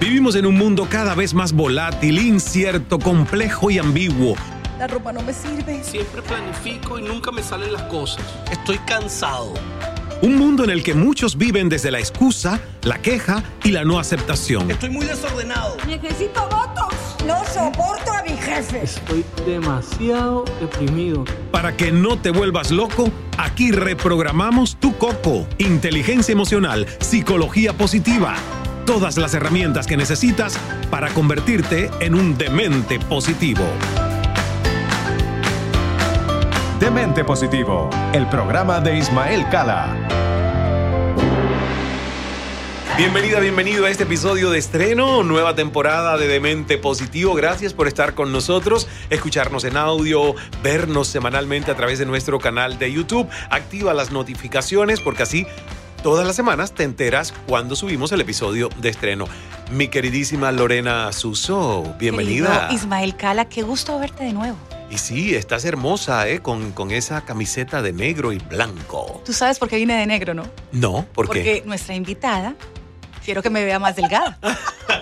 Vivimos en un mundo cada vez más volátil, incierto, complejo y ambiguo. La ropa no me sirve. Siempre planifico y nunca me salen las cosas. Estoy cansado. Un mundo en el que muchos viven desde la excusa, la queja y la no aceptación. Estoy muy desordenado. Necesito votos. No soporto a mi jefe. Estoy demasiado deprimido. Para que no te vuelvas loco, aquí reprogramamos tu coco. Inteligencia emocional, psicología positiva. Todas las herramientas que necesitas para convertirte en un demente positivo. Demente Positivo, el programa de Ismael Cala. Bienvenida, bienvenido a este episodio de estreno, nueva temporada de Demente Positivo. Gracias por estar con nosotros, escucharnos en audio, vernos semanalmente a través de nuestro canal de YouTube. Activa las notificaciones porque así todas las semanas te enteras cuando subimos el episodio de estreno. Mi queridísima Lorena Suso, bienvenida. Querido Ismael Cala, qué gusto verte de nuevo. Y sí, estás hermosa, ¿eh? Con, con esa camiseta de negro y blanco. Tú sabes por qué vine de negro, ¿no? No, ¿por Porque qué? nuestra invitada, quiero que me vea más delgada.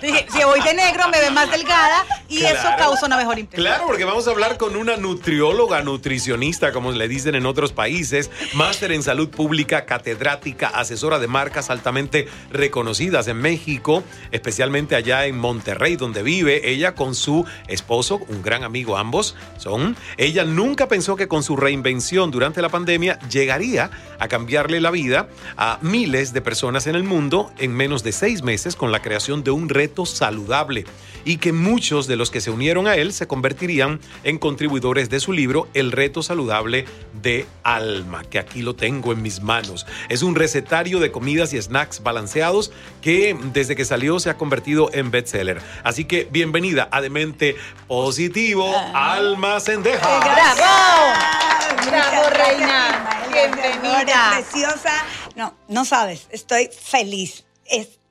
Dije, si voy de negro, me ve más delgada y eso causa una mejor impresión. Claro, porque vamos a hablar con una nutrióloga, nutricionista, como le dicen en otros países, máster en salud pública, catedrática, asesora de marcas altamente reconocidas en México, especialmente allá en Monterrey, donde vive ella con su esposo, un gran amigo ambos son. Ella nunca pensó que con su reinvención durante la pandemia llegaría a cambiarle la vida a miles de personas en el mundo en menos de seis meses con la creación de un reto saludable y que muchos de los que se unieron a él se convertirían en contribuidores de su libro El reto saludable de alma, que aquí lo tengo en mis manos. Es un recetario de comidas y snacks balanceados que desde que salió se ha convertido en bestseller. Así que bienvenida a Demente Positivo, Alma Sendeja. ¡Bravo! Bravo, reina. Bienvenida. Preciosa. No, no sabes, estoy feliz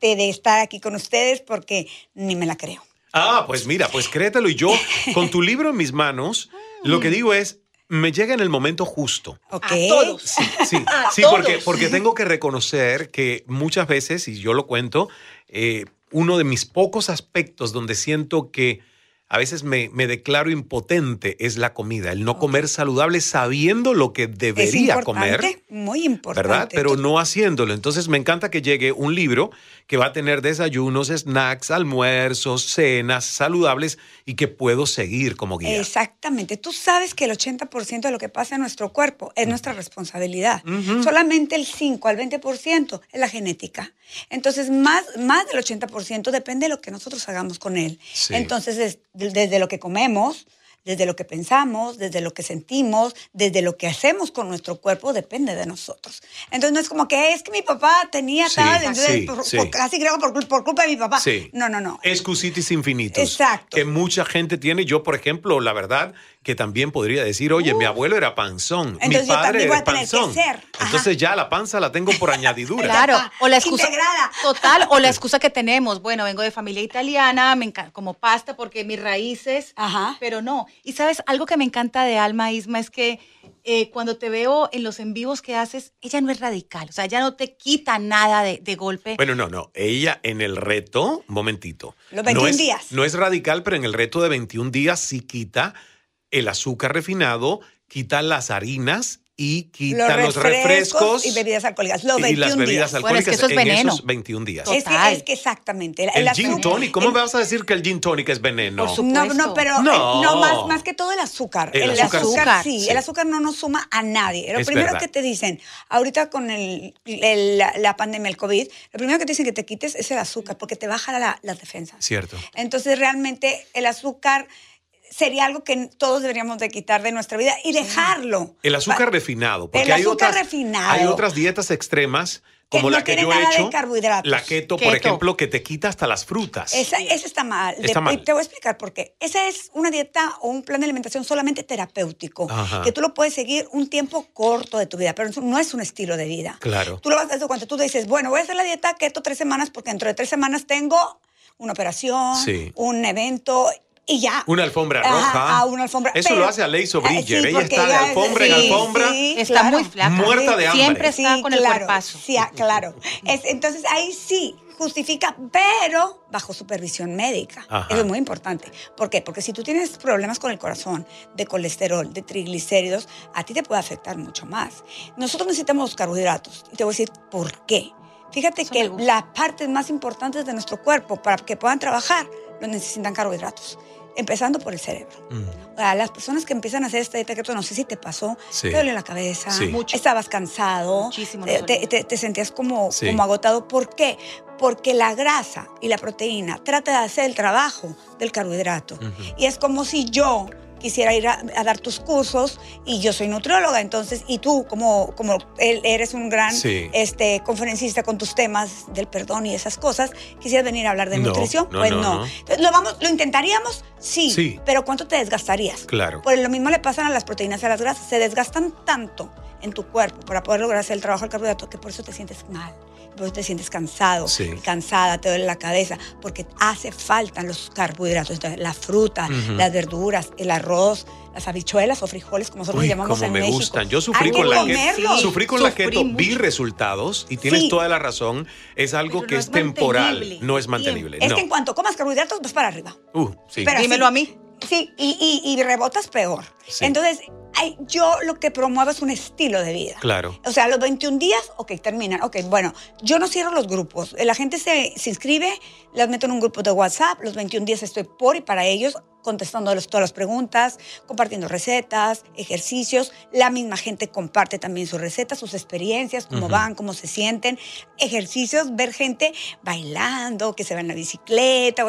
de estar aquí con ustedes porque ni me la creo. Ah, pues mira, pues créetelo y yo con tu libro en mis manos, lo que digo es, me llega en el momento justo. ¿Ok? A todos. Sí, sí, A sí, todos. porque, porque tengo que reconocer que muchas veces, y yo lo cuento, eh, uno de mis pocos aspectos donde siento que a veces me, me declaro impotente es la comida, el no comer saludable sabiendo lo que Es debería comer. muy importante. ¿verdad? Pero no haciéndolo. Entonces me encanta que llegue un libro que va a tener desayunos, snacks, almuerzos, cenas saludables y que puedo seguir como guía. Exactamente. Tú sabes que el 80% de lo que pasa en nuestro cuerpo es nuestra responsabilidad. Solamente el 5 al 20% es la genética. Entonces, más, más del 80% depende de lo que nosotros hagamos con él. Sí. Entonces, des- desde lo que comemos, desde lo que pensamos, desde lo que sentimos, desde lo que hacemos con nuestro cuerpo, depende de nosotros. Entonces, no es como que es que mi papá tenía Sí, tal, entonces, sí, por- sí. por- casi creo por, por culpa de mi papá. Sí. No, no, no. Excusitis infinitos. Exacto. Que mucha gente tiene. Yo, por ejemplo, la verdad, que también podría decir, oye, mi abuelo era panzón, mi Entonces yo padre también voy a es tener que panzón. Entonces ya la panza la tengo por añadidura. Claro, o la excusa Integrada. total, o la excusa que tenemos, bueno, vengo de familia italiana, me encanta como pasta porque mis raíces, Ajá. pero no. Y sabes, algo que me encanta de Alma Isma es que eh, cuando te veo en los en vivos que haces, ella no es radical, o sea, ella no te quita nada de, de golpe. Bueno, no, no. Ella en el reto, un momentito. Los 21 no es, días. No es radical, pero en el reto de 21 días sí quita el azúcar refinado, quita las harinas y quita los, refrescos, y bebidas alcohólicas. Los y 21 las bebidas días. Bueno, es que eso es en veneno. esos 21 días. Es Total. que, es que exactamente. El, gin tonic, ¿cómo el- me vas a decir que el gin tonic es veneno? Por supuesto. No, no, pero No. eh, no, más, más que todo el azúcar. El azúcar sí, sí. el azúcar no nos suma a nadie. Lo Es primero verdad. que te dicen, ahorita con el, el- la, la pandemia, el COVID, lo primero que te dicen que te quites es el azúcar, porque te baja la- las defensas. Cierto. Entonces, realmente, el azúcar sería algo que todos deberíamos de quitar de nuestra vida y dejarlo. El azúcar refinado. Porque El hay azúcar otras, refinado. Hay otras dietas extremas, Que como no la que tiene yo he hecho. carbohidratos. La keto, por ejemplo, que te quita hasta las frutas. Esa, esa está mal. Está De- mal. Te voy a explicar por qué. Esa es una dieta o un plan de alimentación solamente terapéutico, Ajá. que tú lo puedes seguir un tiempo corto de tu vida, pero no es un estilo de vida. Claro. Tú lo vas a hacer cuando tú dices, bueno, voy a hacer la dieta keto tres semanas porque dentro de tres semanas tengo una operación, Sí. un evento y ya. Una alfombra Ajá, roja. ah, una alfombra. Eso Pero- lo hace Aleiso Ah, Bridger. sí, Ella está de alfombra en sí, alfombra. sí, Está muy flaca. Muerta de hambre. Siempre está con el claro, cuerpazo. Sí, ah, claro. Es- entonces ahí sí justifica, pero bajo supervisión médica. Ajá. Eso es muy importante. ¿Por qué? Porque si tú tienes problemas con el corazón, de colesterol, de triglicéridos, a ti te puede afectar mucho más. Nosotros necesitamos los carbohidratos. Y te voy a decir por qué. Fíjate Eso que las partes más importantes de nuestro cuerpo para que puedan trabajar, lo necesitan carbohidratos. Empezando por el cerebro. Mm. O sea, las personas que empiezan a hacer esta dieta keto, no sé si te pasó, Sí. te duele la cabeza, Sí. Mucho. estabas cansado, Muchísimo te, nos dolió. te- te- te sentías como, Sí. como agotado. ¿Por qué? Porque la grasa y la proteína trata de hacer el trabajo del carbohidrato. Y es como si yo quisiera ir a, a dar tus cursos y yo soy nutrióloga, entonces, y tú como, como eres un gran Sí. este, conferencista con tus temas del perdón y esas cosas, quisieras venir a hablar de No, nutrición, no, pues no. Entonces, ¿lo, vamos, ¿Lo intentaríamos? Sí, Sí. pero ¿cuánto te desgastarías? Claro. Pues lo mismo le pasan a las proteínas y a las grasas. Se desgastan tanto en tu cuerpo para poder lograr hacer el trabajo del carbohidrato que por eso te sientes mal. Por eso te sientes cansado, Sí. cansada, te duele la cabeza, porque hace falta los carbohidratos. Entonces, la fruta, las verduras, el arroz, las habichuelas o frijoles, como nosotros Uy, llamamos como en me México. gustan. Yo sufrí Hay con la keto. Sufrí con la keto, vi mucho. resultados y tienes Sí. toda la razón. Es algo Pero que no es, es temporal, no es mantenible. Es no. que en cuanto comas carbohidratos, vas para arriba. Uh, sí. Pero Dímelo así. a mí. Sí, y, y- y rebotas peor. Sí. Entonces, yo lo que promuevo es un estilo de vida. Claro. O sea, los 21 días, ok, terminan. Ok, bueno, yo no cierro los grupos. La gente se, se inscribe, las meto en un grupo de WhatsApp. Los 21 días estoy por y para ellos, contestando todas las preguntas, compartiendo recetas, ejercicios. La misma gente comparte también sus recetas, sus experiencias, cómo van, cómo se sienten. Ejercicios, ver gente bailando, que se va en la bicicleta.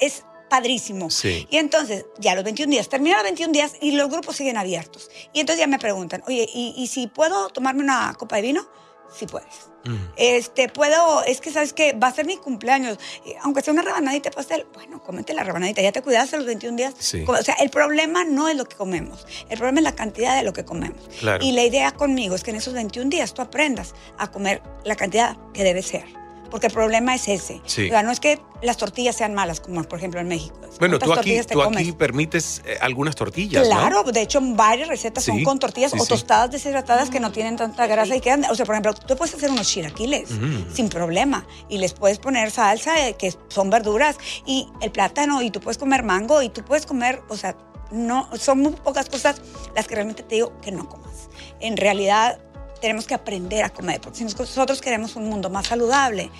es padrísimo. Sí. Y entonces, ya los 21 días, terminan los 21 días y los grupos siguen abiertos. Y entonces ya me preguntan, oye, ¿y, y si puedo tomarme una copa de vino? Sí puedes. Mm. Este, puedo, es que sabes que va a ser mi cumpleaños, eh, aunque sea una rebanadita de pastel, bueno, cómete la rebanadita, ya te cuidaste los 21 días. Sí. O sea, el problema no es lo que comemos, el problema es la cantidad de lo que comemos. Claro. Y la idea conmigo es que en esos 21 días tú aprendas a comer la cantidad que debe ser. Porque el problema es ese. Sí. O sea, no es que las tortillas sean malas, como por ejemplo en México. Bueno, ¿Cuántas tú aquí, tú aquí permites eh, algunas tortillas, ¿no? Claro, de hecho varias recetas Sí, son con tortillas sí, o tostadas deshidratadas que no tienen tanta grasa y quedan, o sea, por ejemplo, tú puedes hacer unos chilaquiles Mm. sin problema y les puedes poner salsa eh, que son verduras y el plátano y tú puedes comer mango y tú puedes comer, o sea, no son muy pocas cosas las que realmente te digo que no comas. En realidad tenemos que aprender a comer porque si nosotros queremos un mundo más saludable,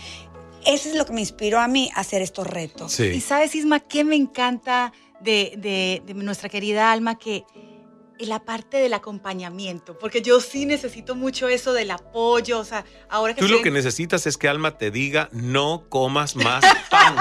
eso es lo que me inspiró a mí a hacer estos retos. Y sabes, Isma, que me encanta de, de- de nuestra querida Alma, que la parte del acompañamiento, porque yo sí necesito mucho eso del apoyo, o sea, ahora que Tú lo que en- necesitas es que Alma te diga, no comas más pan.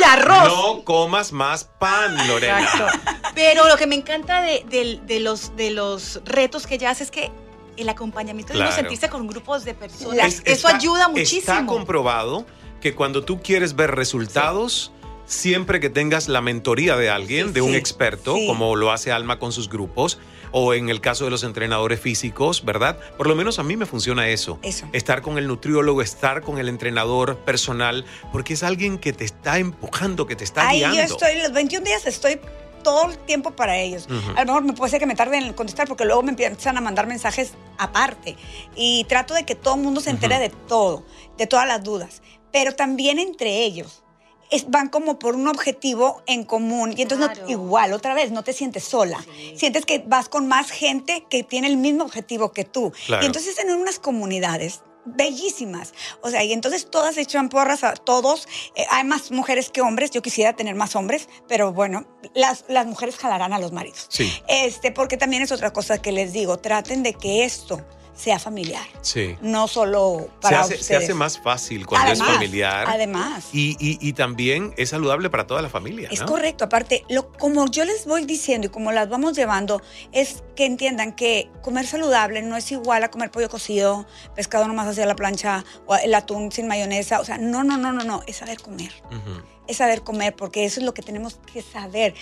y arroz. no comas más pan, Lorena. Exacto. Pero lo que me encanta de, de los, de los retos que ella hace es que el acompañamiento de uno sentirse con grupos de personas, Es- eso está- ayuda muchísimo. Está comprobado que cuando tú quieres ver resultados, siempre que tengas la mentoría de alguien, Sí, de un sí, experto, sí. como lo hace Alma con sus grupos, o en el caso de los entrenadores físicos, ¿verdad? Por lo menos a mí me funciona eso. Eso. Estar con el nutriólogo, estar con el entrenador personal, porque es alguien que te está empujando, que te está Ahí guiando. yo estoy, los 21 días estoy todo el tiempo para ellos. Ujú. A lo mejor me puede ser que me tarde en contestar porque luego me empiezan a mandar mensajes aparte. Y trato de que todo el mundo se entere Ujú. de todo, de todas las dudas. Pero también entre ellos. es- van como por un objetivo en común y entonces no- Claro. igual otra vez no te sientes sola Sí. sientes que vas con más gente que tiene el mismo objetivo que tú Claro. y entonces en unas comunidades bellísimas. O sea, y entonces todas echan porras a todos. Eh, hay más mujeres que hombres. Yo quisiera tener más hombres, pero bueno, las, las mujeres jalarán a los maridos. Sí. Este, porque también es otra cosa que les digo. Traten de que esto sea familiar. Sí. No solo Se para se ustedes. hace más fácil cuando es familiar. Además. Y, y- y también es saludable para toda la familia. Es ¿no? correcto, aparte, lo, como yo les voy diciendo y como las vamos llevando, es que entiendan que comer saludable no es igual a comer pollo cocido, pescado nomás hacia la plancha, o el atún sin mayonesa, o sea, no, no, no, no, no, es saber comer. Ujú. Es saber comer, porque eso es lo que tenemos que saber.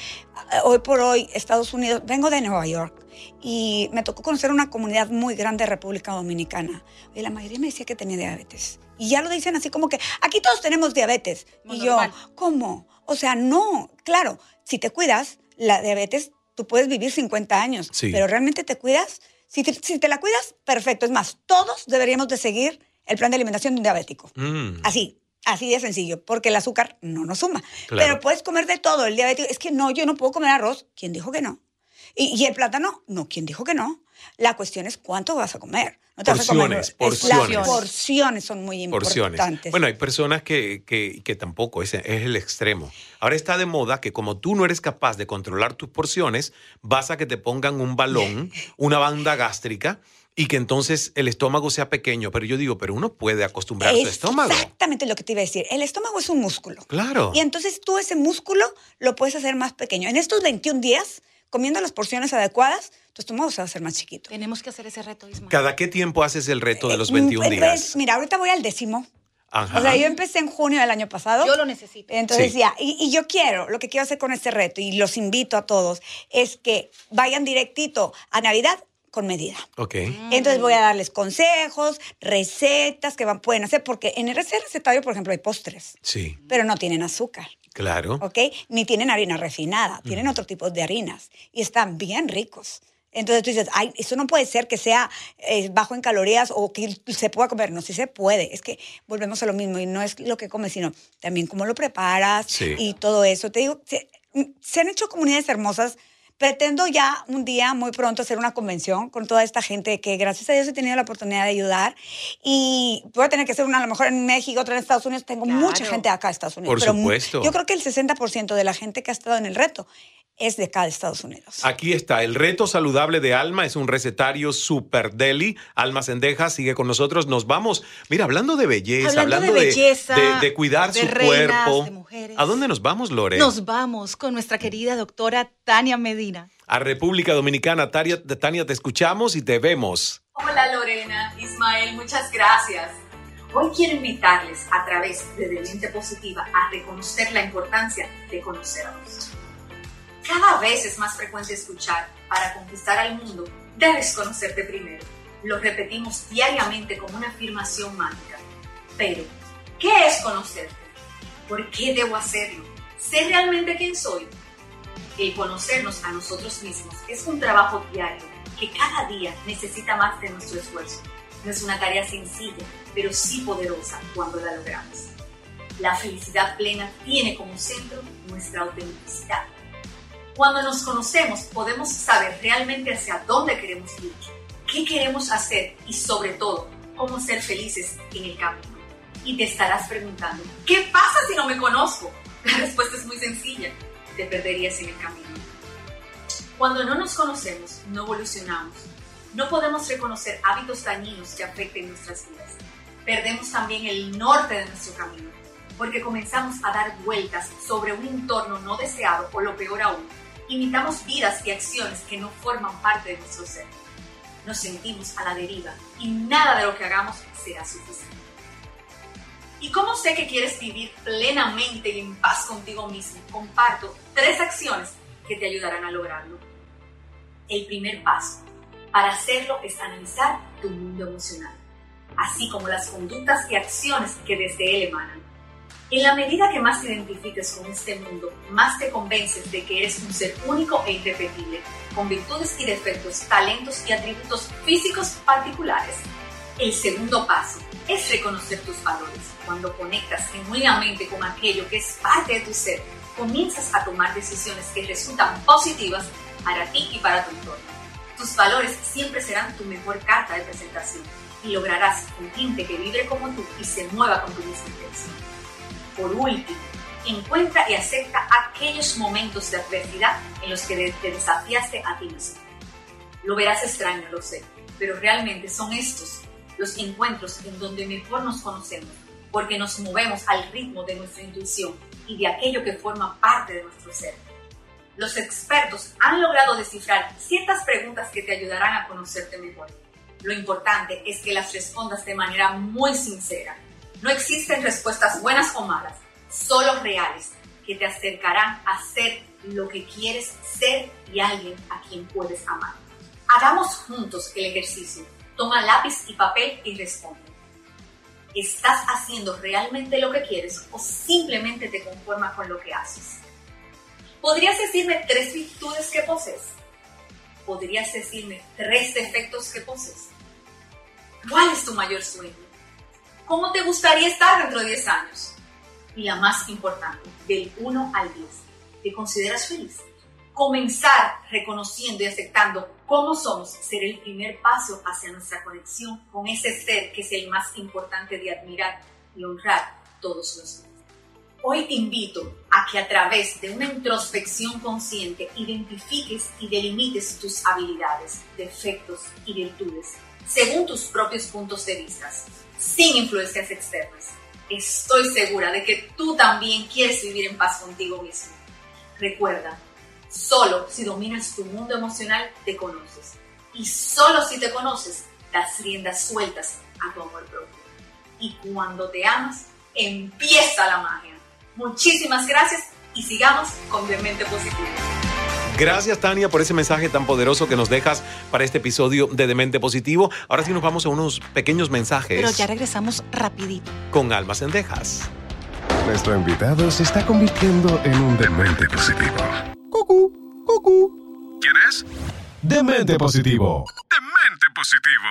Hoy por hoy, Estados Unidos, vengo de Nueva York y me tocó conocer una comunidad muy grande de República Dominicana. Y la mayoría me decía que tenía diabetes. Y ya lo dicen así como que, aquí todos tenemos diabetes. Muy y yo, normal. ¿cómo? O sea, no, claro, si te cuidas, la diabetes, tú puedes vivir 50 años, Sí. pero realmente te cuidas. Si te, si te la cuidas, perfecto. Es más, todos deberíamos de seguir el plan de alimentación de un diabético. Mm. Así, así de sencillo, porque el azúcar no nos suma. Claro. Pero puedes comer de todo. El diabético, es que no, yo no puedo comer arroz. ¿Quién dijo que no? Y, y el plátano, no, ¿quién dijo que no? La cuestión es cuánto vas a comer. No te vas a comer- Porciones, es- porciones. Las porciones son muy porciones. importantes. Bueno, hay personas que, que- que tampoco, ese es el extremo. Ahora está de moda que como tú no eres capaz de controlar tus porciones, vas a que te pongan un balón, una banda gástrica y que entonces el estómago sea pequeño. Pero yo digo, pero uno puede acostumbrar su es estómago. exactamente lo que te iba a decir. El estómago es un músculo. Claro. Y entonces tú ese músculo lo puedes hacer más pequeño. En estos 21 días, comiendo las porciones adecuadas, tu estómago se va a hacer más chiquito. Tenemos que hacer ese reto, Ismael. ¿Cada qué tiempo haces el reto de los Eh, 21 pues, días? mira, ahorita voy al décimo. Ajá. O sea, yo empecé en junio del año pasado. Yo lo necesito. Entonces Sí. ya, y, y yo quiero, lo que quiero hacer con este reto, y los invito a todos, es que vayan directito a Navidad con medida. Ok. Entonces voy a darles consejos, recetas que van, pueden hacer, porque en el recetario, por ejemplo, hay postres, Sí, pero no tienen azúcar. claro. ¿ok? Ni tienen harina refinada, tienen otro tipo de harinas y están bien ricos. Entonces tú dices, ay, eso no puede ser que sea eh, bajo en calorías o que se pueda comer. No, sí se puede. Es que volvemos a lo mismo y no es lo que comes, sino también cómo lo preparas Sí. y todo eso. Te digo, se, se han hecho comunidades hermosas. Pretendo ya un día, muy pronto, hacer una convención con toda esta gente que gracias a Dios he tenido la oportunidad de ayudar. Y voy a tener que hacer una a lo mejor en México, otra en Estados Unidos. Tengo Claro. mucha gente acá en Estados Unidos. Por pero supuesto. Yo creo que el 60% de la gente que ha estado en el reto es de acá de Estados Unidos. Aquí está, el reto saludable de Alma es un recetario super deli. Alma Sendeja sigue con nosotros. Nos vamos, mira, hablando de belleza, Hablando hablando, de de, belleza, de- de cuidar de su reinas, cuerpo. de mujeres. ¿A dónde nos vamos, Lore? Nos vamos con nuestra querida doctora Tania Medina. A República Dominicana. Tania, Tania, te escuchamos y te vemos. Hola Lorena, Ismael, muchas gracias. Hoy quiero invitarles a través de De Mente Positiva a reconocer la importancia de conocernos. Cada vez es más frecuente escuchar, para conquistar al mundo, debes conocerte primero. Lo repetimos diariamente como una afirmación mágica. Pero, ¿qué es conocerte? ¿Por qué debo hacerlo? ¿Sé realmente quién soy? El conocernos a nosotros mismos es un trabajo diario que cada día necesita más de nuestro esfuerzo. No es una tarea sencilla, pero sí poderosa cuando la logramos. La felicidad plena tiene como centro nuestra autenticidad. Cuando nos conocemos podemos saber realmente hacia dónde queremos ir, qué queremos hacer y sobre todo cómo ser felices en el camino. Y te estarás preguntando, ¿qué pasa si no me conozco? La respuesta es muy sencilla, te perderías en el camino. Cuando no nos conocemos, no evolucionamos. No podemos reconocer hábitos dañinos que afecten nuestras vidas. Perdemos también el norte de nuestro camino, porque comenzamos a dar vueltas sobre un entorno no deseado o lo peor aún, imitamos vidas y acciones que no forman parte de nuestro ser. Nos sentimos a la deriva y nada de lo que hagamos será suficiente. ¿Y cómo sé que quieres vivir plenamente y en paz contigo mismo? Comparto tres acciones que te ayudarán a lograrlo. El primer paso para hacerlo es analizar tu mundo emocional, así como las conductas y acciones que desde él emanan. En la medida que más te identifiques con este mundo, más te convences de que eres un ser único e irrepetible, con virtudes y defectos, talentos y atributos físicos particulares. El segundo paso es reconocer tus valores. Cuando conectas genuinamente con aquello que es parte de tu ser, comienzas a tomar decisiones que resultan positivas para ti y para tu entorno. Tus valores siempre serán tu mejor carta de presentación y lograrás con gente que vibre como tú y se mueva con tu misma intención. Por último, encuentra y acepta aquellos momentos de adversidad en los que te desafiaste a ti mismo. Lo verás extraño, lo sé, pero realmente son estos los encuentros en donde mejor nos conocemos, porque nos movemos al ritmo de nuestra intuición y de aquello que forma parte de nuestro ser. Los expertos han logrado descifrar ciertas preguntas que te ayudarán a conocerte mejor. Lo importante es que las respondas de manera muy sincera. No existen respuestas buenas o malas, solo reales, que te acercarán a ser lo que quieres ser y alguien a quien puedes amar. Hagamos juntos el ejercicio. Toma lápiz y papel y responde. ¿Estás haciendo realmente lo que quieres o simplemente te conformas con lo que haces? ¿Podrías decirme tres virtudes que posees? ¿Podrías decirme tres defectos que posees? ¿Cuál es tu mayor sueño? ¿Cómo te gustaría estar dentro de 10 años? Y la más importante, del 1 al 10, ¿te consideras feliz? Comenzar reconociendo y aceptando cómo somos será el primer paso hacia nuestra conexión con ese ser que es el más importante de admirar y honrar todos los días. Hoy te invito a que a través de una introspección consciente identifiques y delimites tus habilidades, defectos y virtudes según tus propios puntos de vista, sin influencias externas. Estoy segura de que tú también quieres vivir en paz contigo mismo. Recuerda, Solo si dominas tu mundo emocional te conoces. Y solo si te conoces, das riendas sueltas a tu amor propio. Y cuando te amas, empieza la magia. Muchísimas gracias y sigamos con Demente Positivo. Gracias Tania por ese mensaje tan poderoso que nos dejas para este episodio de Demente Positivo. Ahora sí nos vamos a unos pequeños mensajes. Pero ya regresamos rapidito. Con Almas en Dejas. Nuestro invitado se está convirtiendo en un demente positivo. Cucú, cucú. ¿Quién es? Demente positivo. Demente positivo.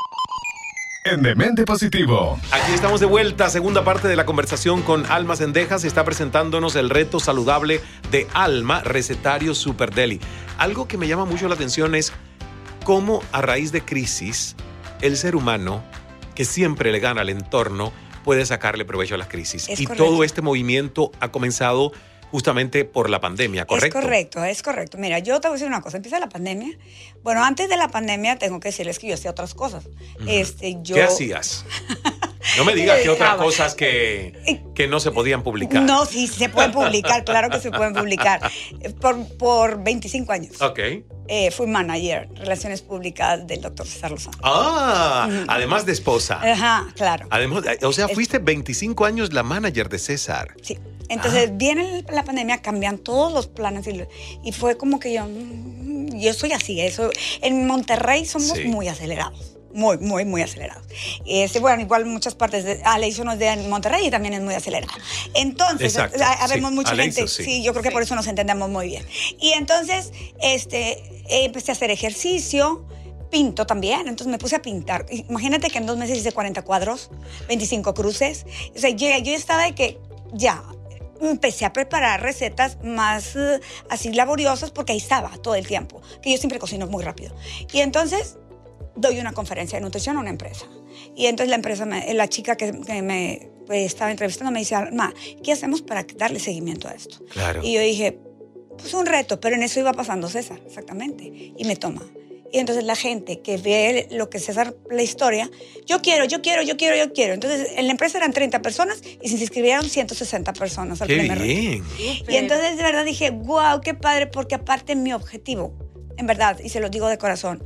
En Demente Positivo. Aquí estamos de vuelta, segunda parte de la conversación con Alma Sendejas. Está presentándonos el reto saludable de Alma, recetario Super Deli. Algo que me llama mucho la atención es cómo a raíz de crisis el ser humano, que siempre le gana al entorno, puede sacarle provecho a las crisis. Es y correcto. todo este movimiento ha comenzado justamente por la pandemia, ¿correcto? Es correcto, es correcto. Mira, yo te voy a decir una cosa. Empieza la pandemia. Bueno, antes de la pandemia tengo que decirles que yo hacía otras cosas. este, yo, ¿Qué hacías? No me digas que otras cosas que, que no se podían publicar. No, sí, se pueden publicar, claro que se pueden publicar. Por, por 25 años. Ok. Eh, fui manager, relaciones públicas del doctor César Lozano. Ah, además de esposa. Ajá, claro. Además, o sea, fuiste 25 años la manager de César. Sí. Entonces viene la pandemia, cambian todos los planes y, y fue como que yo, mm, yo soy así, eso. En Monterrey somos Sí. muy acelerados. Muy, muy, muy acelerados. Este, bueno, igual muchas partes de Aleison es de Monterrey y también es muy acelerada. Entonces, Exacto, ha- habemos sí. mucha Aleison, gente. sí. Sí. yo creo que por eso nos entendemos muy bien. Y entonces, este, empecé a hacer ejercicio. Pinto también, entonces me puse a pintar. Imagínate que en dos meses hice 40 cuadros, 25 cruces. O sea, yo, yo estaba de que ya, empecé a preparar recetas más eh, así laboriosas porque ahí estaba todo el tiempo, que yo siempre cocino muy rápido. Y entonces doy una conferencia de nutrición a una empresa. Y entonces la empresa, me- la chica que, que me pues, estaba entrevistando me dice, Ma, ¿qué hacemos para darle seguimiento a esto? Claro. Y yo dije, pues un reto, pero en eso iba pasando César, exactamente. Y me toma. Y entonces la gente que ve lo que César, la historia, yo quiero, yo quiero, yo quiero, yo quiero. Entonces en la empresa eran 30 personas y se inscribieron 160 personas al Qué primer bien. Y entonces de verdad dije, wow, qué padre, porque aparte mi objetivo, en verdad, y se lo digo de corazón,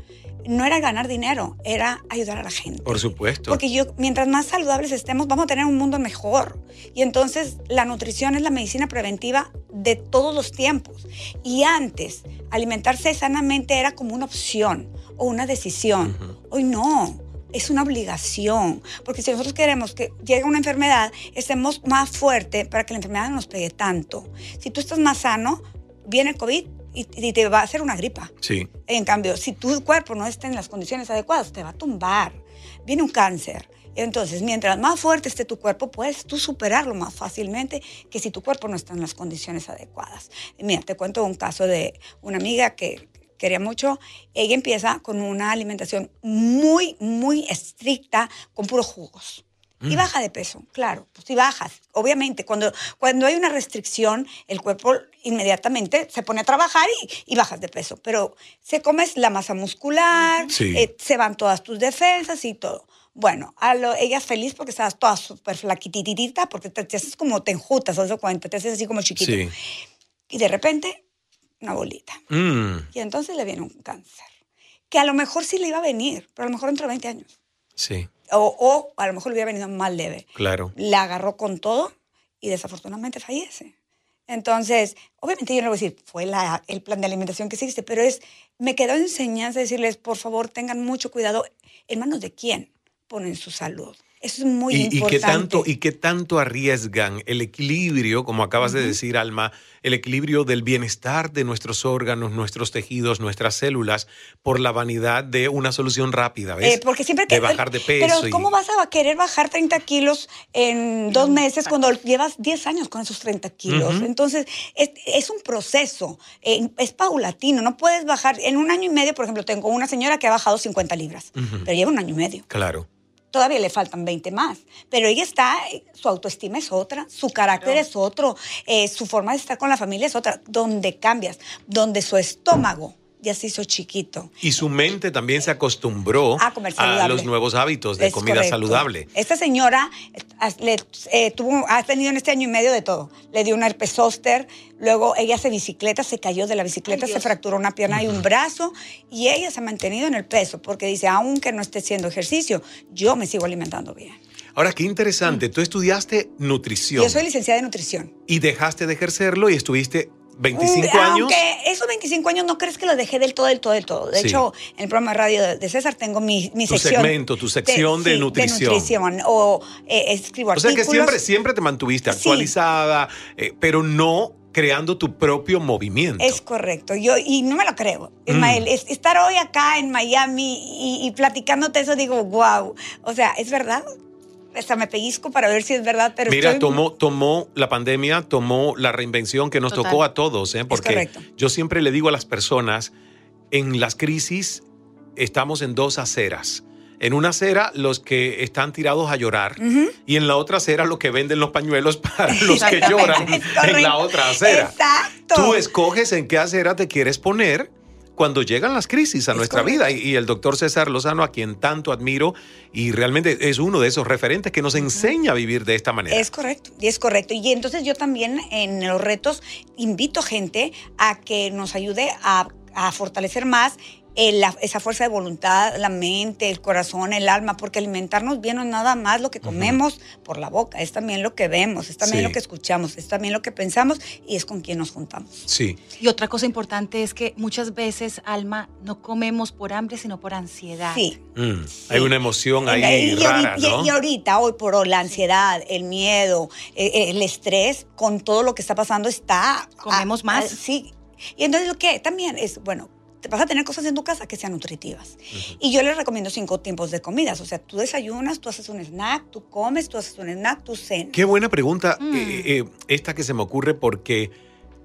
no era ganar dinero, era ayudar a la gente. Por supuesto. Porque yo, mientras más saludables estemos, vamos a tener un mundo mejor. Y entonces la nutrición es la medicina preventiva de todos los tiempos. Y antes, alimentarse sanamente era como una opción o una decisión. Hoy no. Es una obligación, porque si nosotros queremos que llegue una enfermedad, estemos más fuerte para que la enfermedad no nos pegue tanto. Si tú estás más sano, viene el COVID y, y te va a hacer una gripa. Sí. En cambio, si tu cuerpo no está en las condiciones adecuadas, te va a tumbar. Viene un cáncer. Entonces, mientras más fuerte esté tu cuerpo, puedes tú superarlo más fácilmente que si tu cuerpo no está en las condiciones adecuadas. Y mira, te cuento un caso de una amiga que quería mucho. Ella empieza con una alimentación muy, muy estricta, con puros jugos. Y Mm. baja de peso, claro, pues si bajas. Obviamente, cuando, cuando hay una restricción, el cuerpo inmediatamente se pone a trabajar y, y bajas de peso. Pero se comes la masa muscular, Sí. eh, se van todas tus defensas y todo. Bueno, a lo- ella es feliz porque estás toda súper flaquititita, porque te, te haces como te enjutas, ¿te das cuenta? Te haces así como chiquito. Sí. Y de repente, una bolita. Mm, Y entonces le viene un cáncer. Que a lo mejor sí le iba a venir, pero a lo mejor dentro de 20 años. sí, O, o a lo mejor le hubiera venido más leve. claro. La agarró con todo y desafortunadamente fallece. Entonces, obviamente yo no voy a decir, fue la- el plan de alimentación que existe, pero es, me quedó enseñanza decirles, por favor, tengan mucho cuidado en manos de quién ponen su salud. Eso es muy y, y importante. qué tanto, ¿Y qué tanto arriesgan el equilibrio, como acabas de decir, Alma, el equilibrio del bienestar de nuestros órganos, nuestros tejidos, nuestras células, por la vanidad de una solución rápida, ¿ves? Eh, porque siempre que, de bajar de peso. Pero y- ¿cómo vas a querer bajar 30 kilos en dos meses cuando llevas 10 años con esos 30 kilos? Entonces, es, es un proceso, eh, es paulatino, no puedes bajar. En un año y medio, por ejemplo, tengo una señora que ha bajado 50 libras, pero lleva un año y medio. Claro. Todavía le faltan 20 más, pero ella está, su autoestima es otra, su carácter es otro, eh, su forma de estar con la familia es otra, donde cambias, donde su estómago ya se hizo chiquito. Y su mente también se acostumbró A comer saludable. los nuevos hábitos de Es comida correcto. saludable. Esta señora eh, le, eh, tuvo, ha tenido en este año y medio de todo. Le dio un herpes zóster, luego ella hace bicicleta, se cayó de la bicicleta, Ay, se fracturó una pierna y un brazo, y ella se ha mantenido en el peso, porque dice, aunque no esté haciendo ejercicio, yo me sigo alimentando bien. Ahora, qué interesante, tú estudiaste nutrición Yo soy licenciada en nutrición. y dejaste de ejercerlo y estuviste 25 Mm, años. Aunque esos 25 años no crees que los dejé del todo, del todo, del todo. De Sí. hecho, en el programa de radio de César tengo mi, mi Tu sección. segmento, tu sección de sí, nutrición. nutrición. O eh, escribo O sea que artículos. siempre, siempre te mantuviste Sí. actualizada, eh, pero no creando tu propio movimiento. Es correcto, yo y no me lo creo. Mm. Ismael, es- estar hoy acá en Miami y, y platicándote eso, digo, wow. O sea, ¿es verdad? Hasta me pellizco para ver si es verdad, pero Mira, estoy- tomó, tomó la pandemia, tomó la reinvención que nos Total. tocó a todos, ¿eh? porque yo siempre le digo a las personas, en las crisis estamos en dos aceras. En una acera, los que están tirados a llorar, Ujú. y en la otra acera, los que venden los pañuelos para los que lloran en la otra acera. Exacto. Tú escoges en qué acera te quieres poner cuando llegan las crisis a nuestra vida. Y, y el doctor César Lozano, a quien tanto admiro, y realmente es uno de esos referentes que nos enseña a vivir de esta manera. Es correcto, y es correcto. Y entonces yo también en los retos invito gente a que nos ayude a, a fortalecer más eh, la- esa fuerza de voluntad, la mente, el corazón, el alma, porque alimentarnos bien no es nada más lo que comemos por la boca, es también lo que vemos, es también Sí. lo que escuchamos, es también lo que pensamos y es con quien nos juntamos. Sí. Y otra cosa importante es que muchas veces, Alma, no comemos por hambre, sino por ansiedad. Sí. Mm, Hay una emoción ahí y, rara, ahorita, y- ¿no? y ahorita, hoy por hoy, la ansiedad, el miedo, eh, eh, el estrés, con todo lo que está pasando, está... Comemos a- más. a- sí. Y entonces lo que también es, bueno, te vas a tener cosas en tu casa que sean nutritivas. Y yo les recomiendo cinco tiempos de comidas. O sea, tú desayunas, tú haces un snack, tú comes, tú haces un snack, tú cenas. Qué buena pregunta Mm. eh, eh, esta que se me ocurre porque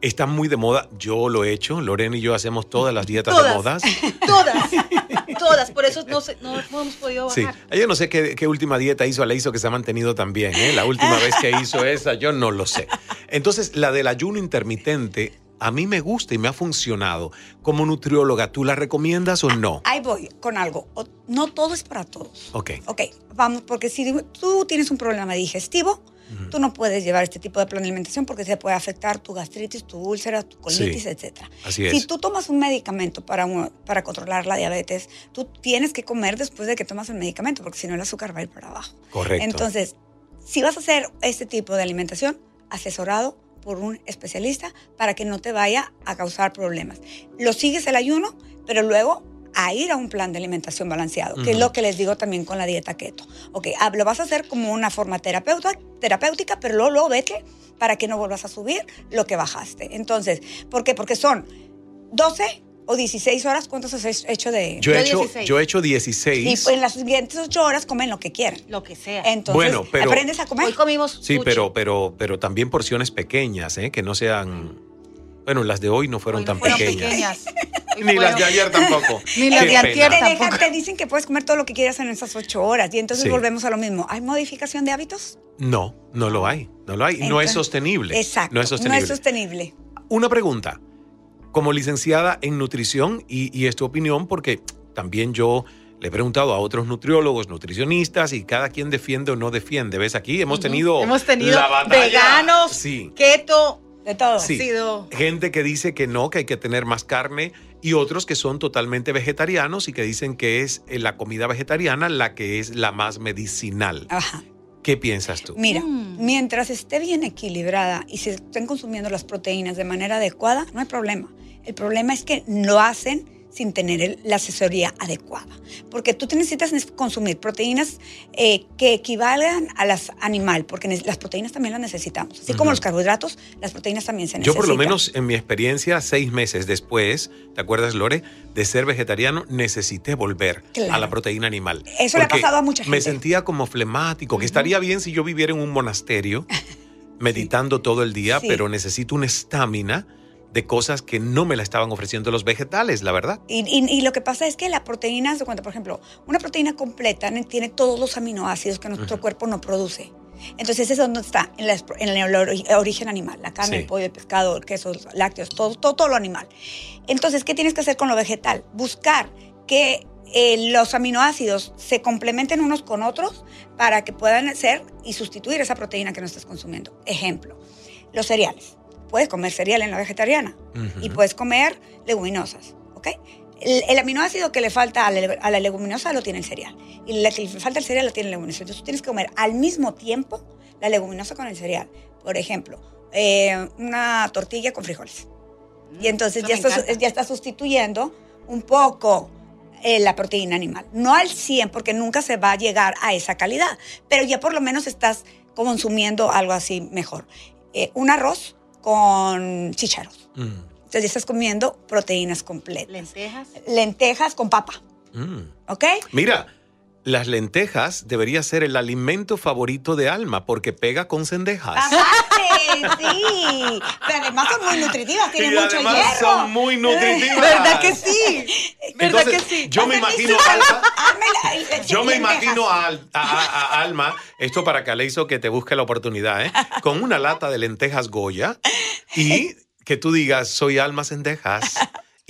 está muy de moda. Yo lo he hecho. Lorena y yo hacemos todas las dietas de modas. Todas, todas. Por eso no, se- no, no hemos podido Sí. bajar. Yo no sé qué, qué última dieta hizo, la hizo que se ha mantenido también. ¿eh? La última vez que hizo esa, yo no lo sé. Entonces, la del ayuno intermitente, a mí me gusta y me ha funcionado. Como nutrióloga, ¿tú la recomiendas o no? Ahí voy con algo. No todo es para todos. Ok. Ok, vamos, porque si tú tienes un problema digestivo, tú no puedes llevar este tipo de plan de alimentación porque se puede afectar tu gastritis, tu úlcera, tu colitis, Sí. etc. Así Si es. tú tomas un medicamento para, un- para controlar la diabetes, tú tienes que comer después de que tomas el medicamento porque si no el azúcar va a ir para abajo. Correcto. Entonces, si vas a hacer este tipo de alimentación, asesorado por un especialista para que no te vaya a causar problemas. Lo sigues el ayuno, pero luego a ir a un plan de alimentación balanceado, que es lo que les digo también con la dieta keto. Ok, ah, lo vas a hacer como una forma terapeuta, terapéutica, pero luego, luego vete para que no vuelvas a subir lo que bajaste. Entonces, ¿por qué? Porque son 12 o 16 horas, ¿cuántos has hecho de...? Yo he, hecho, 16? yo he hecho Y 16. pues en las siguientes 8 horas comen lo que quieran. Lo que sea. Entonces, Bueno, pero- aprendes a comer. Hoy comimos Sí, pero, pero, pero también porciones pequeñas, ¿eh? que no sean. Bueno, las de hoy no fueron tan fueron pequeñas. pequeñas. Ni las de ayer tampoco. Ni las de te, dejan- te dicen que puedes comer todo lo que quieras en esas ocho horas. Y entonces Sí. volvemos a lo mismo. ¿Hay modificación de hábitos? No, no lo hay. No lo hay. no es Entonces- sostenible. Exacto. No es sostenible. sostenible. Una pregunta. Como licenciada en nutrición, y, y es tu opinión, porque también yo le he preguntado a otros nutriólogos, nutricionistas, y cada quien defiende o no defiende. ¿Ves? Aquí hemos tenido. Hemos tenido la batalla. veganos, Sí. keto, de todo. Sí. Ha sido Gente que dice que no, que hay que tener más carne y otros que son totalmente vegetarianos y que dicen que es eh, la comida vegetariana la que es la más medicinal. Ajá. ¿Qué piensas tú? Mira, mientras esté bien equilibrada y se estén consumiendo las proteínas de manera adecuada, no hay problema. El problema es que lo hacen sin tener la asesoría adecuada. Porque tú te necesitas consumir proteínas eh, que equivalgan a las animal, porque las proteínas también las necesitamos. Así como los carbohidratos, las proteínas también se Yo necesitan. por lo menos en mi experiencia, seis meses después, ¿te acuerdas Lore? De ser vegetariano, necesité volver Claro. a la proteína animal. Eso le ha pasado a mucha Me gente. sentía como flemático, que estaría bien si yo viviera en un monasterio, meditando todo el día, Sí. pero necesito una estamina de cosas que no me la estaban ofreciendo los vegetales, la verdad. Y, y- y lo que pasa es que la proteína, cuenta, por ejemplo, una proteína completa ne- tiene todos los aminoácidos que nuestro cuerpo no produce. Entonces, eso es donde está, en, el ori- origen animal, la carne, Sí. el pollo, el pescado, el queso, los lácteos, todo, todo, todo lo animal. Entonces, ¿qué tienes que hacer con lo vegetal? Buscar que eh, los aminoácidos se complementen unos con otros para que puedan ser y sustituir esa proteína que no estás consumiendo. Ejemplo, los cereales. Puedes comer cereal en la vegetariana y puedes comer leguminosas, ¿ok? El, el aminoácido que le falta a la, a la leguminosa lo tiene el cereal. Y la que le falta al cereal lo tiene la leguminosa. Entonces tú tienes que comer al mismo tiempo la leguminosa con el cereal. Por ejemplo, eh, una tortilla con frijoles. Y entonces ya estás sustituyendo un poco eh, la proteína animal. No al 100 porque nunca se va a llegar a esa calidad, pero ya por lo menos estás consumiendo algo así mejor. Eh, un arroz con chícharos. Mm, Entonces ya estás comiendo proteínas completas. lentejas. Lentejas con papa, mm. ¿ok? Mira, las lentejas debería ser el alimento favorito de Alma porque pega con cendejas. Aparte, sí. Pero además son muy nutritivas, tienen Y mucho además hierro. son muy nutritivas. ¿Verdad que sí? ¿Verdad Entonces, que sí? yo me imagino a Alma, yo me imagino a, Al- a- a- a Alma, esto para que hizo que te busque la oportunidad, ¿eh? con una lata de lentejas Goya y que tú digas, soy Alma Cendejas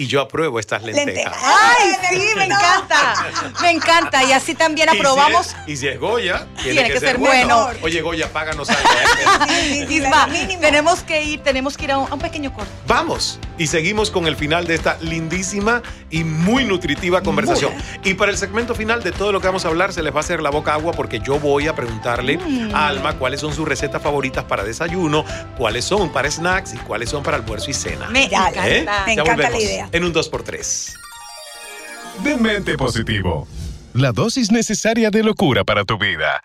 y yo apruebo estas lentejas. ¡Ay, sí! Me encanta. Me encanta. Y así también Y si es- aprobamos. Y si es, Goya, tiene, Tiene que, que ser, ser bueno. bueno. Oye, Goya, páganos algo. ¿eh? Isma, tenemos que ir, tenemos que ir a un, a un pequeño corte. Vamos y seguimos con el final de esta lindísima y muy nutritiva conversación. Y para el segmento final de todo lo que vamos a hablar, se les va a hacer la boca agua porque yo voy a preguntarle Mm. a Alma cuáles son sus recetas favoritas para desayuno, cuáles son para snacks y cuáles son para almuerzo y cena. Me encanta. ¿Eh? Me Ya encanta la idea. En un 2x3. Demente positivo. La dosis necesaria de locura para tu vida.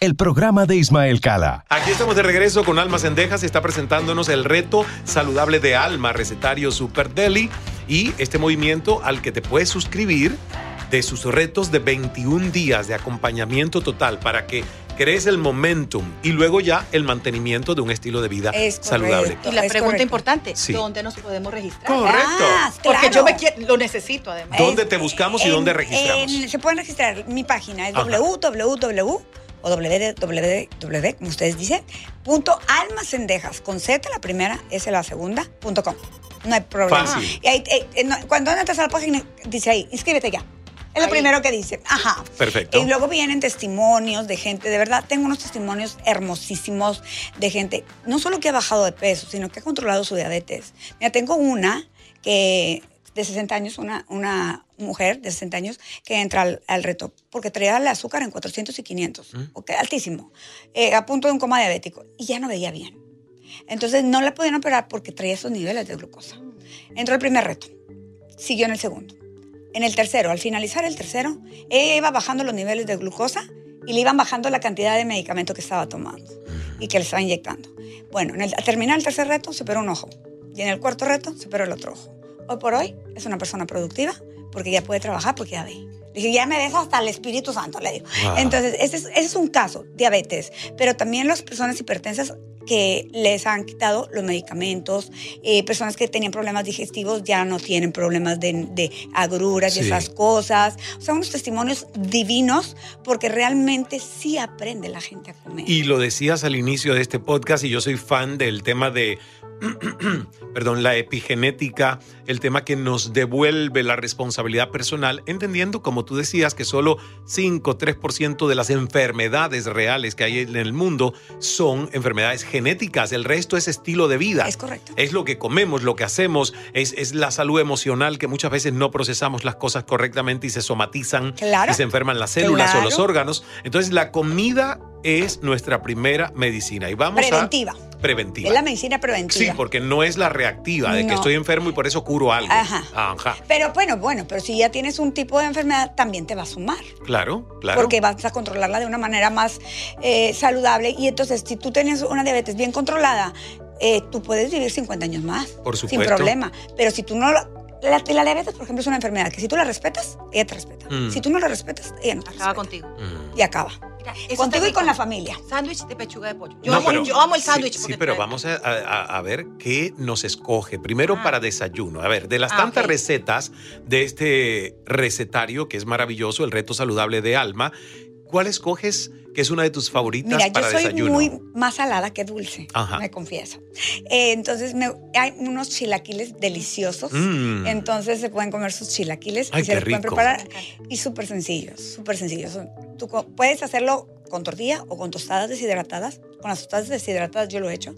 el programa de Ismael Cala. Aquí estamos de regreso con Alma Sendejas. Está presentándonos el reto saludable de alma, recetario Super Deli. Y este movimiento al que te puedes suscribir de sus retos de 21 días de acompañamiento total para que crees el momentum y luego ya el mantenimiento de un estilo de vida Es saludable. Y la Es pregunta correcto. importante, Sí. ¿dónde nos podemos registrar? Correcto. Ah, Porque claro. yo me quiero- lo necesito además. ¿Dónde te buscamos y En- dónde registramos? en- se pueden registrar. Mi página es www o www, como ustedes dicen, punto almacendejas, con Z la primera, S la segunda, punto com. No hay problema. Fácil. Y ahí, eh, eh, no, cuando entras a la página, dice ahí, inscríbete ya. Es lo Ahí. primero que dice. Ajá. Perfecto. Y luego vienen testimonios de gente, de verdad, tengo unos testimonios hermosísimos de gente, no solo que ha bajado de peso, sino que ha controlado su diabetes. Mira, tengo una que de 60 años, una, una mujer de 60 años que entra al, al reto porque traía el azúcar en 400 y 500, ok, altísimo, eh, a punto de un coma diabético y ya no veía bien. Entonces no la podían operar porque traía esos niveles de glucosa. Entró el primer reto, siguió en el segundo. En el tercero, al finalizar el tercero, ella iba bajando los niveles de glucosa y le iban bajando la cantidad de medicamento que estaba tomando y que le estaba inyectando. Bueno, en el- al terminar el tercer reto, se operó un ojo. Y en el cuarto reto, se operó el otro ojo. Hoy por hoy, es una persona productiva porque ya puede trabajar porque ya ve. Dije, ya me ves hasta el Espíritu Santo, le digo. Entonces, ese es, ese es un caso, diabetes. Pero también las personas hipertensas que les han quitado los medicamentos, eh, personas que tenían problemas digestivos ya no tienen problemas de, de agruras y esas cosas. O sea, unos testimonios divinos porque realmente sí aprende la gente a comer. Y lo decías al inicio de este podcast y yo soy fan del tema de, perdón, la epigenética, el tema que nos devuelve la responsabilidad personal, entendiendo, como tú decías, que solo 5 o 3% de las enfermedades reales que hay en el mundo son enfermedades genéticas, el resto es estilo de vida. Es correcto. Es lo que comemos, lo que hacemos, es, es la salud emocional que muchas veces no procesamos las cosas correctamente y se somatizan Claro. y se enferman las células o los órganos. Entonces la comida es nuestra primera medicina y vamos Preventiva. a preventiva. Es la medicina preventiva. Sí, porque no es la reactiva de que estoy enfermo y por eso curo algo. Ajá. Ajá. Pero bueno, bueno, pero si ya tienes un tipo de enfermedad, también te va a sumar. Claro, claro. Porque vas a controlarla de una manera más eh, saludable. Y entonces, si tú tienes una diabetes bien controlada, eh, tú puedes vivir 50 años más. Por Sin supuesto. problema. Pero si tú no... La, la diabetes, por ejemplo, es una enfermedad que si tú la respetas, ella te respeta. Mm. Si tú no la respetas, ella no te Acaba respeta. contigo. Y acaba. Eso Contigo y con la familia. Sándwich de pechuga de pollo. Yo, No, amo, pero- yo amo el sí, sándwich. Sí, porque pero trae- vamos a, a- a ver qué nos escoge. Primero para desayuno. A ver, de las Ah, tantas recetas de este recetario que es maravilloso, el reto saludable de Alma, ¿cuál escoges que es una de tus favoritas Mira, para yo soy desayuno? muy más salada que dulce, Ajá. me confieso. Eh, entonces, me- hay unos chilaquiles deliciosos. Mm. Entonces, se pueden comer sus chilaquiles Ay, y se los pueden preparar. Y súper sencillos, súper sencillos. Tú puedes hacerlo con tortilla o con tostadas deshidratadas. Con las tostadas deshidratadas yo lo he hecho.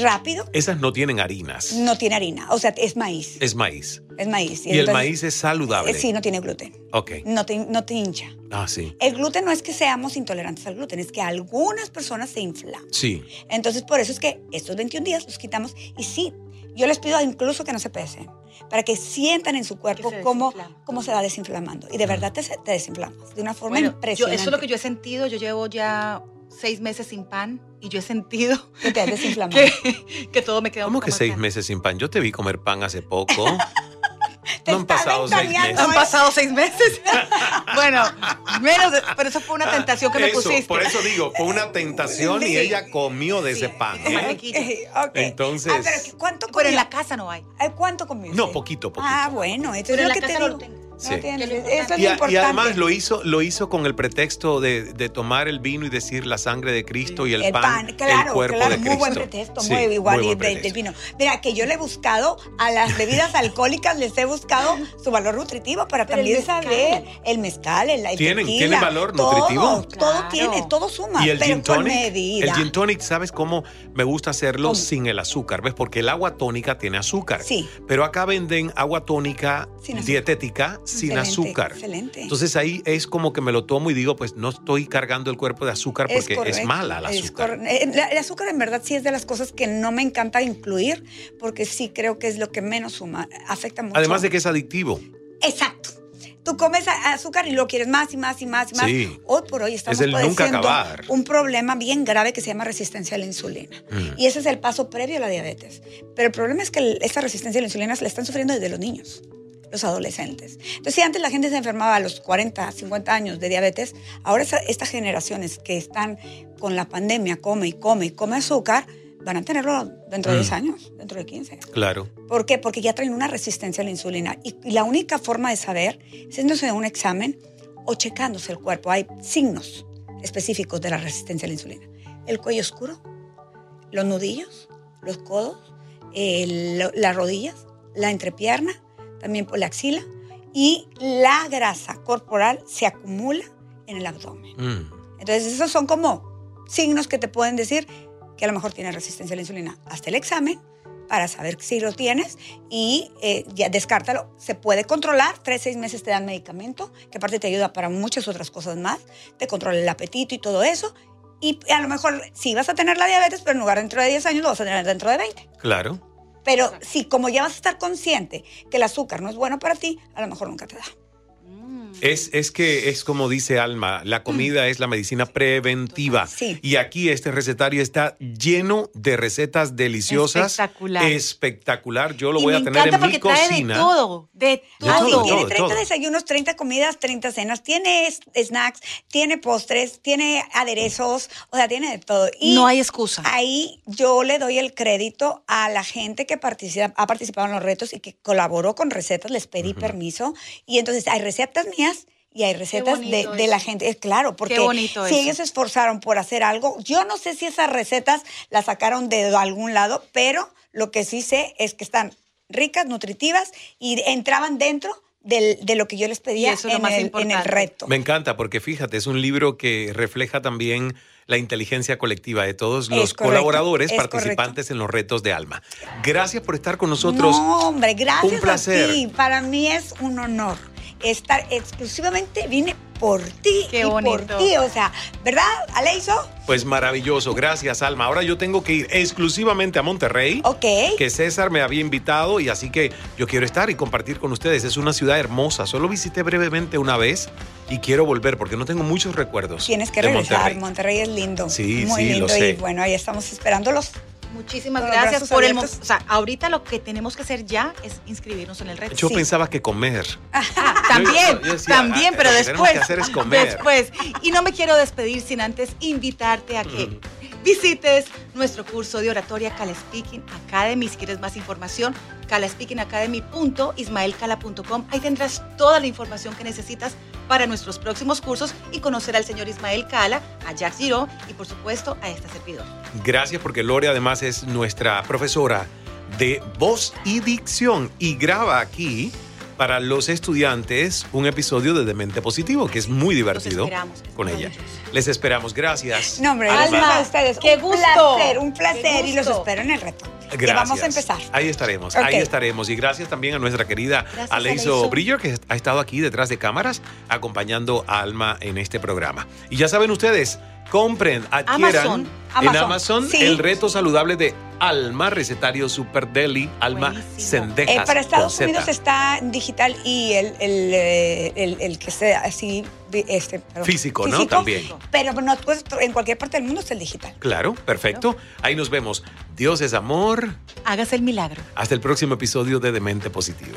Rápido, Esas no tienen harinas. no tiene harina. O sea, es maíz. Es maíz. Es maíz. Y el entonces- maíz es saludable. Sí, no tiene gluten. Ok. No te, no te hincha. Ah, sí. El gluten no es que seamos intolerantes al gluten, es que algunas personas se inflan. Sí. Entonces, por eso es que estos 21 días los quitamos. Y sí, yo les pido incluso que no se pesen, para que sientan en su cuerpo se cómo, cómo se va desinflamando. Y de verdad te, te desinflamas de una forma Bueno, yo- impresionante. eso es lo que yo he sentido. Yo llevo ya seis meses sin pan y yo he sentido Que te has desinflamado. que, que todo me queda un ¿Cómo poco que seis meses sin pan? Yo te vi comer pan hace poco. no han pasado seis meses. Han pasado seis meses. bueno, menos, de- pero eso fue una tentación que me Ah, Eso, pusiste. Por eso digo, fue una tentación y ella comió de ese pan. ¿eh? Eh. Entonces- Ah, pero ¿cuánto Pero en comió? la casa no hay. ¿Cuánto comió? No, poquito, poquito. Ah, bueno, Pero es en lo la que casa te no digo. lo tengo. Sí. No lo eso es importante. lo Y, a- y importante. además lo hizo, lo hizo con el pretexto de, de tomar el vino y decir la sangre de Cristo y el, El pan, claro, el cuerpo claro, de muy Cristo. buen pretexto, Sí, muy igual muy buen del vino. Mira, que yo le he buscado a las bebidas alcohólicas, les he buscado su valor nutritivo para Pero el también mezcal. saber el mezcal, el, el ¿Tienen- tequila, tienen valor todo, nutritivo? Todo Claro. tiene, todo suma, Y el pero gin con tonic, medida. el gin tonic, ¿sabes cómo me gusta hacerlo ¿Cómo? sin el azúcar? ¿Ves? Porque el agua tónica tiene azúcar. Sí. Pero acá venden agua tónica Sin azúcar. dietética sin Excelente, azúcar. excelente. Entonces ahí es como que me lo tomo y digo, pues no estoy cargando el cuerpo de azúcar porque es, correcto, mala la es azúcar. eh, la- el azúcar en verdad sí es de las cosas que no me encanta incluir porque sí creo que es lo que menos suma, afecta mucho. Además de que es adictivo. Exacto. Tú comes azúcar y lo quieres más y más y más y más. Sí. Hoy por hoy estamos Es el padeciendo un problema bien grave que se llama resistencia a la insulina. Mm. Y ese es el paso previo a la diabetes. Pero el problema es que esta resistencia a la insulina se la están sufriendo desde los niños, los adolescentes. Entonces, si antes la gente se enfermaba a los 40, 50 años de diabetes, ahora estas generaciones que están con la pandemia, come y come y come azúcar, van a tenerlo dentro de Mm. 10 años, dentro de 15. Claro. ¿Por qué? Porque ya traen una resistencia a la insulina. Y, la única forma de saber es haciéndose un examen o checándose el cuerpo. Hay signos específicos de la resistencia a la insulina. El cuello oscuro, los nudillos, los codos, lo- las rodillas, la entrepierna, también por la axila y la grasa corporal se acumula en el abdomen. Mm. Entonces, esos son como signos que te pueden decir que a lo mejor tienes resistencia a la insulina. Hasta el examen para saber si lo tienes y eh, ya descártalo. Se puede controlar, tres, seis meses te dan medicamento, que aparte te ayuda para muchas otras cosas más, te controla el apetito y todo eso. Y a lo mejor sí vas a tener la diabetes, pero en lugar de dentro de 10 años lo vas a tener dentro de 20. Claro. Pero si como ya vas a estar consciente que el azúcar no es bueno para ti, a lo mejor nunca te da. Es, es que es como dice Alma, la comida es la medicina preventiva. Y aquí este recetario está lleno de recetas deliciosas. Espectacular. Espectacular. Yo lo Y voy a tener en mi porque trae cocina. de todo, de todo. Ah, sí, todo, tiene todo, 30 todo. desayunos, 30 comidas, 30 cenas, tiene snacks, tiene postres, tiene aderezos, o sea, tiene de todo. Y No hay excusa. Ahí yo le doy el crédito a la gente que participa, ha participado en los retos y que colaboró con recetas, les pedí permiso. Y entonces hay recetas mías y hay recetas de, la gente. Es claro, porque si eso. ellos se esforzaron por hacer algo, yo no sé si esas recetas las sacaron de algún lado, pero lo que sí sé es que están ricas, nutritivas y entraban dentro del- de lo que yo les pedía eso es lo en, más el, en el importante. reto. Me encanta porque fíjate, es un libro que refleja también la inteligencia colectiva de todos los correcto, colaboradores es participantes en los retos de Alma. Gracias por estar con nosotros. No, hombre, gracias Un placer. a ti. Para mí es un honor estar exclusivamente, vine por ti Qué y bonito. por ti. O sea, ¿verdad, Aleiso? Pues maravilloso, gracias Alma. Ahora yo tengo que ir exclusivamente a Monterrey. Ok. Que César me había invitado y así que yo quiero estar y compartir con ustedes. Es una ciudad hermosa. Solo visité brevemente una vez y quiero volver porque no tengo muchos recuerdos. Tienes que de regresar. Monterrey. Monterrey. es lindo. Sí, Muy sí, lo lindo. sé. Y bueno, ahí estamos esperándolos. Muchísimas los gracias por el abiertos. mo- O sea, ahorita lo que tenemos que hacer ya es inscribirnos en el reto. Yo pensaba que comer. También, Yo- yo decía, también, ah, pero lo que después. tenemos que hacer es comer. Después. Y no me quiero despedir sin antes invitarte a que visites nuestro curso de oratoria Cala Speaking Academy. Si quieres más información, calaspeakingacademy.ismaelcala.com. Ahí tendrás toda la información que necesitas para nuestros próximos cursos y conocer al señor Ismael Cala, a Jacques Giraud y, por supuesto, a esta servidor. Gracias porque Lore además es nuestra profesora de voz y dicción y graba aquí para los estudiantes un episodio de Demente Positivo que es muy divertido con ella. Les esperamos. Gracias. No, hombre, Alma. gracias a ustedes. qué un gusto. placer, un placer. Y los espero en el reto. Que Gracias. vamos a empezar. Ahí estaremos, ahí estaremos. Y gracias también a nuestra querida Gracias, Aleiso. Brillo, que ha estado aquí detrás de cámaras acompañando a Alma en este programa. Y ya saben ustedes, compren, adquieran Amazon. en Amazon, sí. el reto saludable de Alma, recetario Super Deli, Alma Sendejas. Eh, para Estados. Unidos está digital y el, el, eh, el, el que sea así, este, perdón, Físico, ¿no? También. Pero no, pues, en cualquier parte del mundo está el digital. Claro, perfecto. Ahí nos vemos. Dios es amor. Hágase el milagro. Hasta el próximo episodio de Demente Positivo.